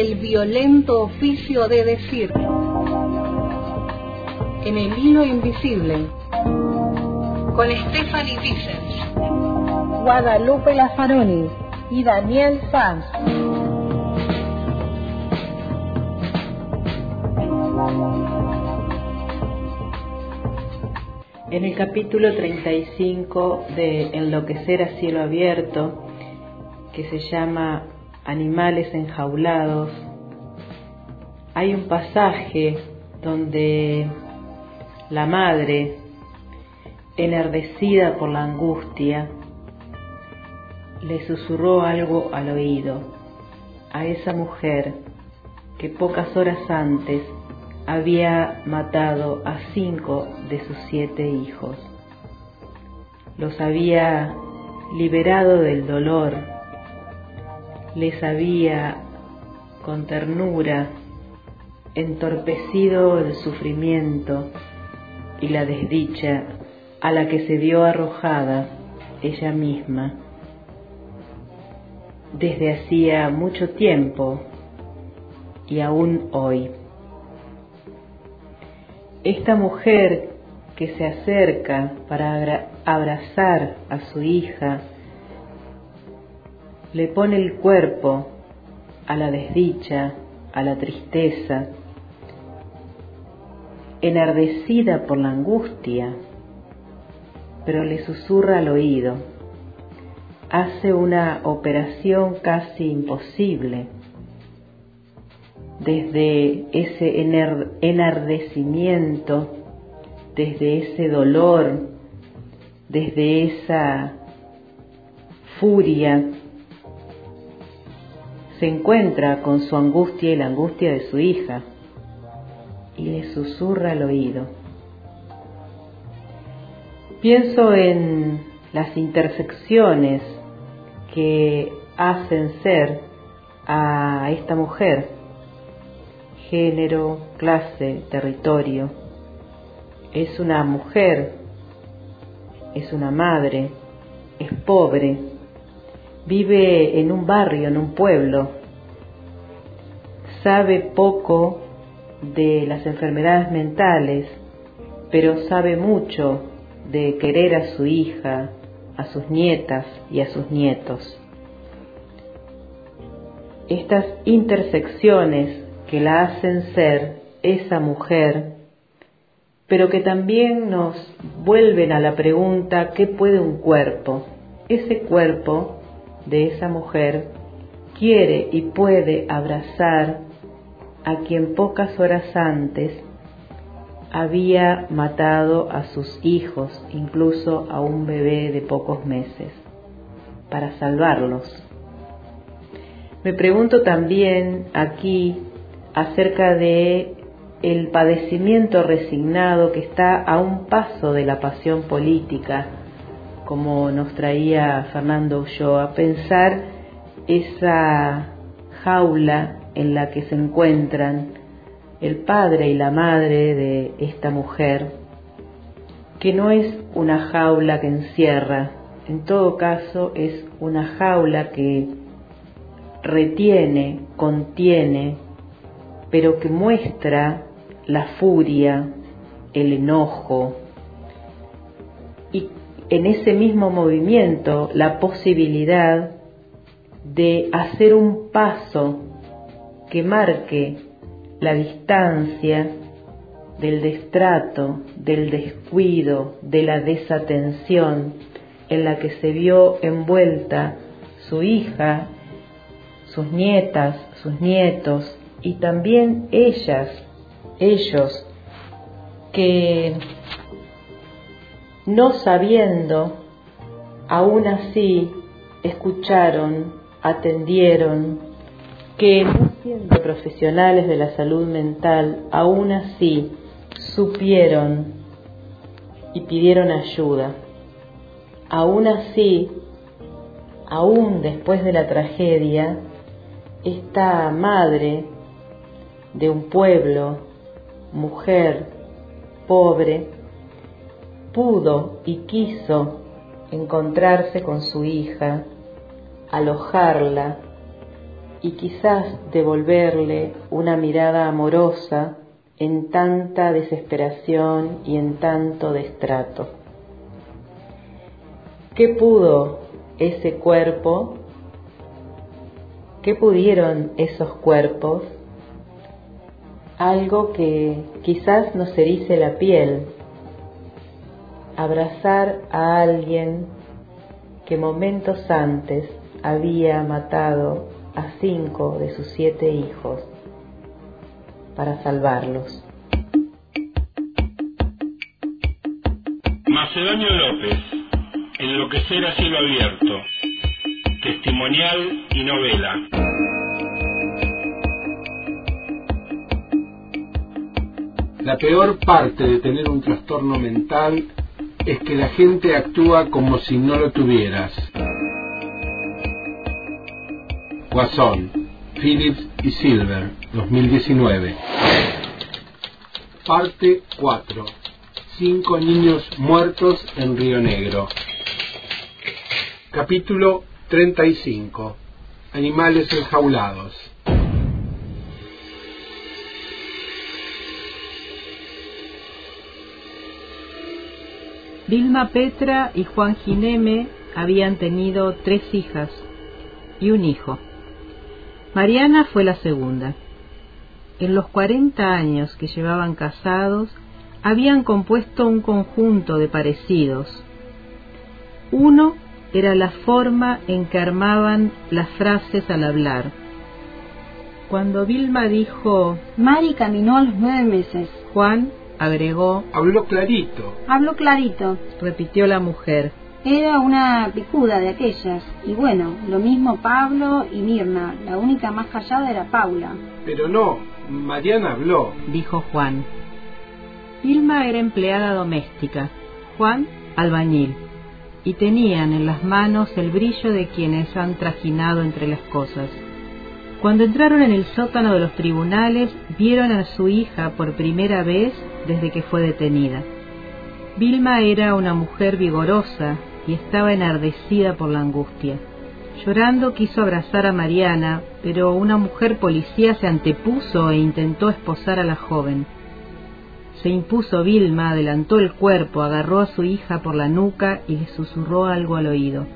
el violento oficio de decir. En el hilo invisible, con Stephanie Vicens, Guadalupe Lazaroni y Daniel Sanz. En el capítulo 35 de Enloquecer a cielo abierto, que se llama Animales enjaulados, hay un pasaje donde la madre, enardecida por la angustia, le susurró algo al oído a esa mujer que pocas horas antes había matado a cinco de sus siete hijos. Los había liberado del dolor, les había con ternura entorpecido el sufrimiento y la desdicha a la que se vio arrojada ella misma desde hacía mucho tiempo y aún hoy. Esta mujer que se acerca para abrazar a su hija, le pone el cuerpo a la desdicha, a la tristeza, enardecida por la angustia, pero le susurra al oído, hace una operación casi imposible. Desde ese enardecimiento, desde ese dolor, desde esa furia, se encuentra con su angustia y la angustia de su hija y le susurra al oído. Pienso en las intersecciones que hacen ser a esta mujer género, clase, territorio. Es una mujer, es una madre, es pobre, vive en un barrio, en un pueblo, sabe poco de las enfermedades mentales, pero sabe mucho de querer a su hija, a sus nietas y a sus nietos. Estas intersecciones que la hacen ser esa mujer, pero que también nos vuelven a la pregunta, ¿qué puede un cuerpo? Ese cuerpo de esa mujer quiere y puede abrazar a quien pocas horas antes había matado a sus hijos, incluso a un bebé de pocos meses, para salvarlos. Me pregunto también aquí acerca de el padecimiento resignado que está a un paso de la pasión política, como nos traía Fernando Ulloa, pensar esa jaula en la que se encuentran el padre y la madre de esta mujer, que no es una jaula que encierra, en todo caso es una jaula que retiene, contiene, pero que muestra la furia, el enojo y en ese mismo movimiento la posibilidad de hacer un paso que marque la distancia del destrato, del descuido, de la desatención en la que se vio envuelta su hija, sus nietas, sus nietos, y también ellas, ellos, que no sabiendo, aún así escucharon, atendieron, que no siendo profesionales de la salud mental, aún así supieron y pidieron ayuda. Aún así, aún después de la tragedia, esta madre de un pueblo, mujer, pobre, pudo y quiso encontrarse con su hija, alojarla, y quizás devolverle una mirada amorosa en tanta desesperación y en tanto destrato. ¿Qué pudo ese cuerpo? ¿Qué pudieron esos cuerpos? Algo que quizás nos erice la piel, abrazar a alguien que momentos antes había matado a cinco de sus siete hijos para salvarlos. Macedonio López, Enloquecer a cielo abierto, testimonial y novela. La peor parte de tener un trastorno mental es que la gente actúa como si no lo tuvieras. Guasón, Phillips y Silver, 2019. Parte 4. Cinco niños muertos en Río Negro. Capítulo 35. Animales enjaulados. Vilma Petra y Juan Gineme habían tenido tres hijas y un hijo. Mariana fue la segunda. En los cuarenta años que llevaban casados, habían compuesto un conjunto de parecidos. Uno era la forma en que armaban las frases al hablar. Cuando Vilma dijo Mari caminó a los nueve meses. Juan agregó Habló clarito. Habló clarito. repitió la mujer. Era una picuda de aquellas. Y bueno, lo mismo Pablo y Mirna. La única más callada era Paula. Pero no, Mariana habló. dijo Juan. Vilma era empleada doméstica, Juan albañil, y tenían en las manos el brillo de quienes han trajinado entre las cosas. Cuando entraron en el sótano de los tribunales, vieron a su hija por primera vez desde que fue detenida. Vilma era una mujer vigorosa y estaba enardecida por la angustia. Llorando quiso abrazar a Mariana, pero una mujer policía se antepuso e intentó esposar a la joven. Se impuso Vilma, adelantó el cuerpo, agarró a su hija por la nuca y le susurró algo al oído.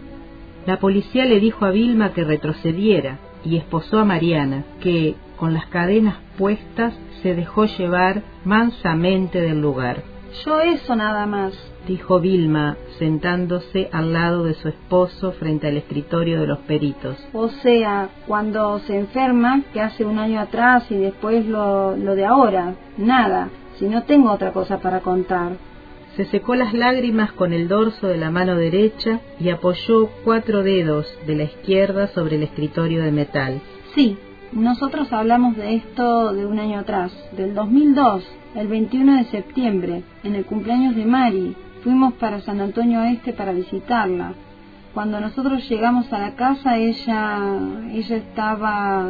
La policía le dijo a Vilma que retrocediera y esposó a Mariana, que, con las cadenas puestas, se dejó llevar mansamente del lugar. Yo eso nada más. Dijo Vilma, sentándose al lado de su esposo frente al escritorio de los peritos. O sea, cuando se enferma, que hace un año atrás y después lo, lo de ahora. Nada, si no tengo otra cosa para contar. Se secó las lágrimas con el dorso de la mano derecha y apoyó cuatro dedos de la izquierda sobre el escritorio de metal. Sí, nosotros hablamos de esto de un año atrás, del 2002, el 21 de septiembre, en el cumpleaños de Mari. Fuimos para San Antonio Este para visitarla. Cuando nosotros llegamos a la casa, ella, ella estaba,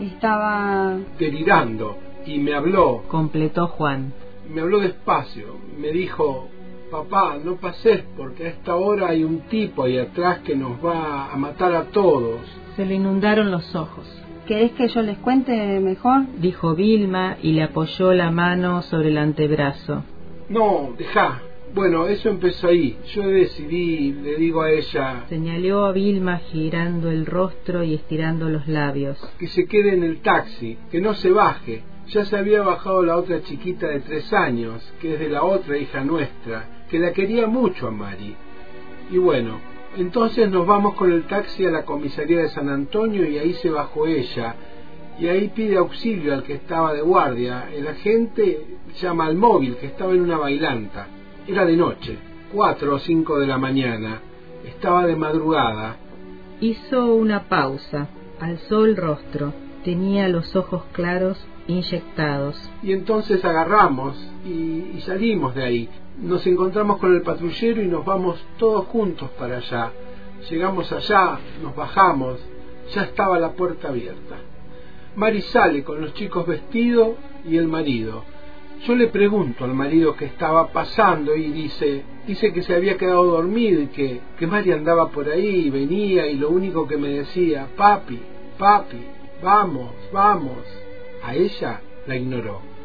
estaba delirando y me habló. Completó Juan. Me habló despacio. Me dijo, papá, no pases porque a esta hora hay un tipo ahí atrás que nos va a matar a todos. Se le inundaron los ojos. ¿Querés que yo les cuente mejor? Dijo Vilma y le apoyó la mano sobre el antebrazo. No, deja. Bueno, eso empezó ahí. Yo decidí, le digo a ella... Señaló a Vilma girando el rostro y estirando los labios. Que se quede en el taxi, que no se baje. Ya se había bajado la otra chiquita de tres años, que es de la otra hija nuestra, que la quería mucho a Mari. Y bueno, entonces nos vamos con el taxi a la comisaría de San Antonio y ahí se bajó ella. Y ahí pide auxilio al que estaba de guardia. El agente llama al móvil que estaba en una bailanta. Era de noche, cuatro o cinco de la mañana. Estaba de madrugada. Hizo una pausa, alzó el rostro, tenía los ojos claros inyectados. Y entonces agarramos y, y, salimos de ahí. Nos encontramos con el patrullero y nos vamos todos juntos para allá. Llegamos allá, nos bajamos, ya estaba la puerta abierta. Mari sale con los chicos vestidos y el marido. Yo le pregunto al marido qué estaba pasando y dice, dice que se había quedado dormido y que, que Mari andaba por ahí y venía y lo único que me decía, papi, papi, vamos, vamos. A ella la ignoró.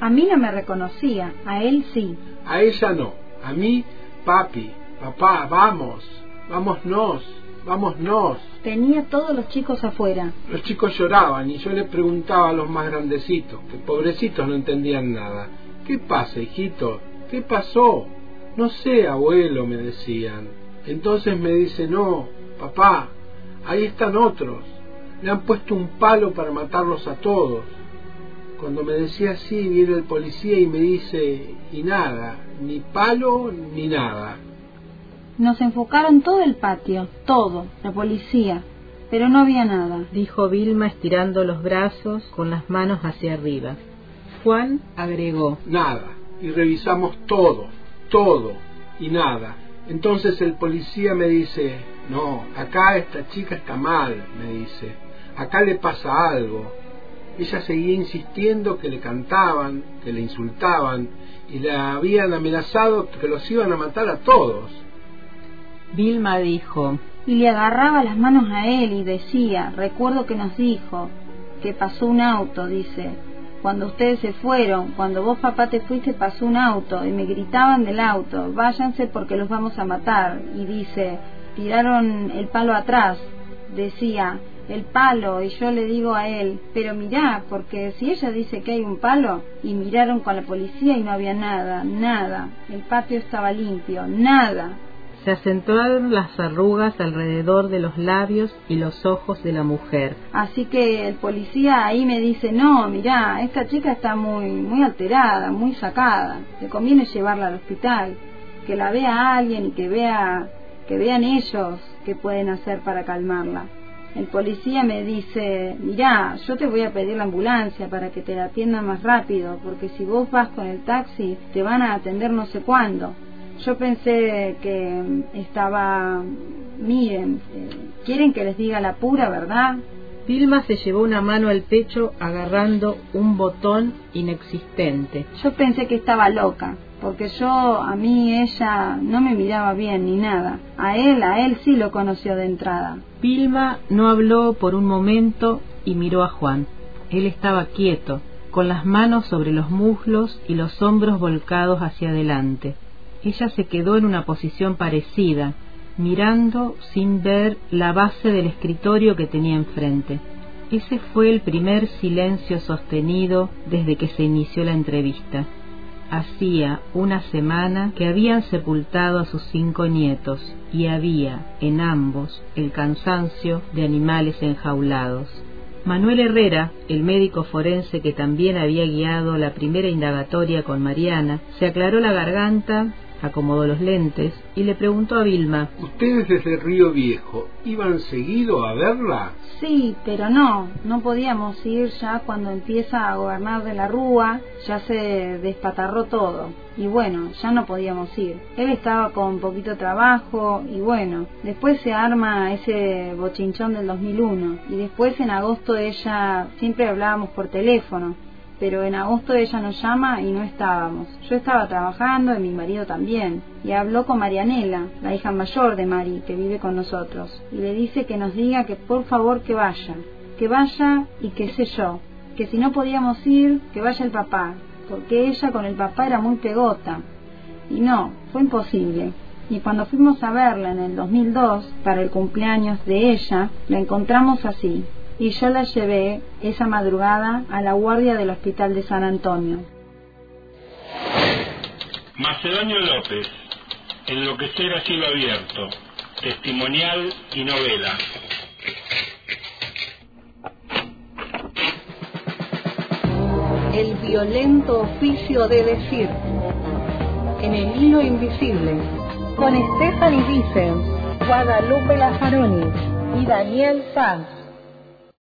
A mí no me reconocía, a él sí. A ella no. A mí, papi, papá, vamos, vámonos, vámonos. Tenía todos los chicos afuera. Los chicos lloraban y yo le preguntaba a los más grandecitos, que pobrecitos no entendían nada. ¿Qué pasa, hijito? ¿Qué pasó? No sé, abuelo, me decían. Entonces me dice, no, papá, ahí están otros. Le han puesto un palo para matarlos a todos. Cuando me decía así, viene el policía y me dice, y nada, ni palo ni nada. Nos enfocaron todo el patio, todo, la policía, pero no había nada. Dijo Vilma estirando los brazos con las manos hacia arriba. Juan agregó. Nada. Y revisamos todo, todo, y nada. Entonces el policía me dice, no, acá esta chica está mal, me dice, acá le pasa algo. Ella seguía insistiendo que le cantaban, que le insultaban y le habían amenazado que los iban a matar a todos. Vilma dijo, Y le agarraba las manos a él y decía, recuerdo que nos dijo, que pasó un auto, dice, cuando ustedes se fueron, cuando vos papá te fuiste pasó un auto y me gritaban del auto, váyanse porque los vamos a matar. Y dice, tiraron el palo atrás, decía, el palo, y yo le digo a él, pero mirá, porque si ella dice que hay un palo, y miraron con la policía y no había nada, nada, el patio estaba limpio, nada. Se acentuaron las arrugas alrededor de los labios y los ojos de la mujer. Así que el policía ahí me dice, no, mirá, esta chica está muy, muy alterada, muy sacada, te conviene llevarla al hospital, que la vea alguien y que vea, que vean ellos qué pueden hacer para calmarla. El policía me dice, mirá, yo te voy a pedir la ambulancia para que te la atiendan más rápido, porque si vos vas con el taxi te van a atender no sé cuándo. Yo pensé que estaba, miren, eh, quieren que les diga la pura verdad. Vilma se llevó una mano al pecho agarrando un botón inexistente. Yo pensé que estaba loca, porque yo, a mí, ella no me miraba bien ni nada. A él, a él sí lo conoció de entrada. Vilma no habló por un momento y miró a Juan. Él estaba quieto, con las manos sobre los muslos y los hombros volcados hacia adelante. Ella se quedó en una posición parecida, mirando sin ver la base del escritorio que tenía enfrente. Ese fue el primer silencio sostenido desde que se inició la entrevista. Hacía una semana que habían sepultado a sus cinco nietos y había en ambos el cansancio de animales enjaulados. Manuel Herrera, el médico forense que también había guiado la primera indagatoria con Mariana, se aclaró la garganta acomodó los lentes y le preguntó a Vilma ¿Ustedes desde Río Viejo iban seguido a verla? Sí, pero no, no podíamos ir ya cuando empieza a gobernar de la Rúa, ya se despatarró todo. Y bueno, ya no podíamos ir. Él estaba con poquito trabajo y bueno, después se arma ese bochinchón del 2001 y después en agosto ella siempre hablábamos por teléfono pero en agosto ella nos llama y no estábamos. Yo estaba trabajando y mi marido también, y habló con Marianela, la hija mayor de Mari, que vive con nosotros, y le dice que nos diga que por favor que vaya, que vaya y que sé yo, que si no podíamos ir, que vaya el papá, porque ella con el papá era muy pegota. Y no, fue imposible. Y cuando fuimos a verla en el 2002, para el cumpleaños de ella, la encontramos así, y yo la llevé esa madrugada a la guardia del Hospital de San Antonio. Macedonio López, Enloquecer a cielo abierto, testimonial y novela. El violento oficio de decir. En el hilo invisible. Con Stephanie Vicens, Guadalupe Lazaroni y Daniel Sanz.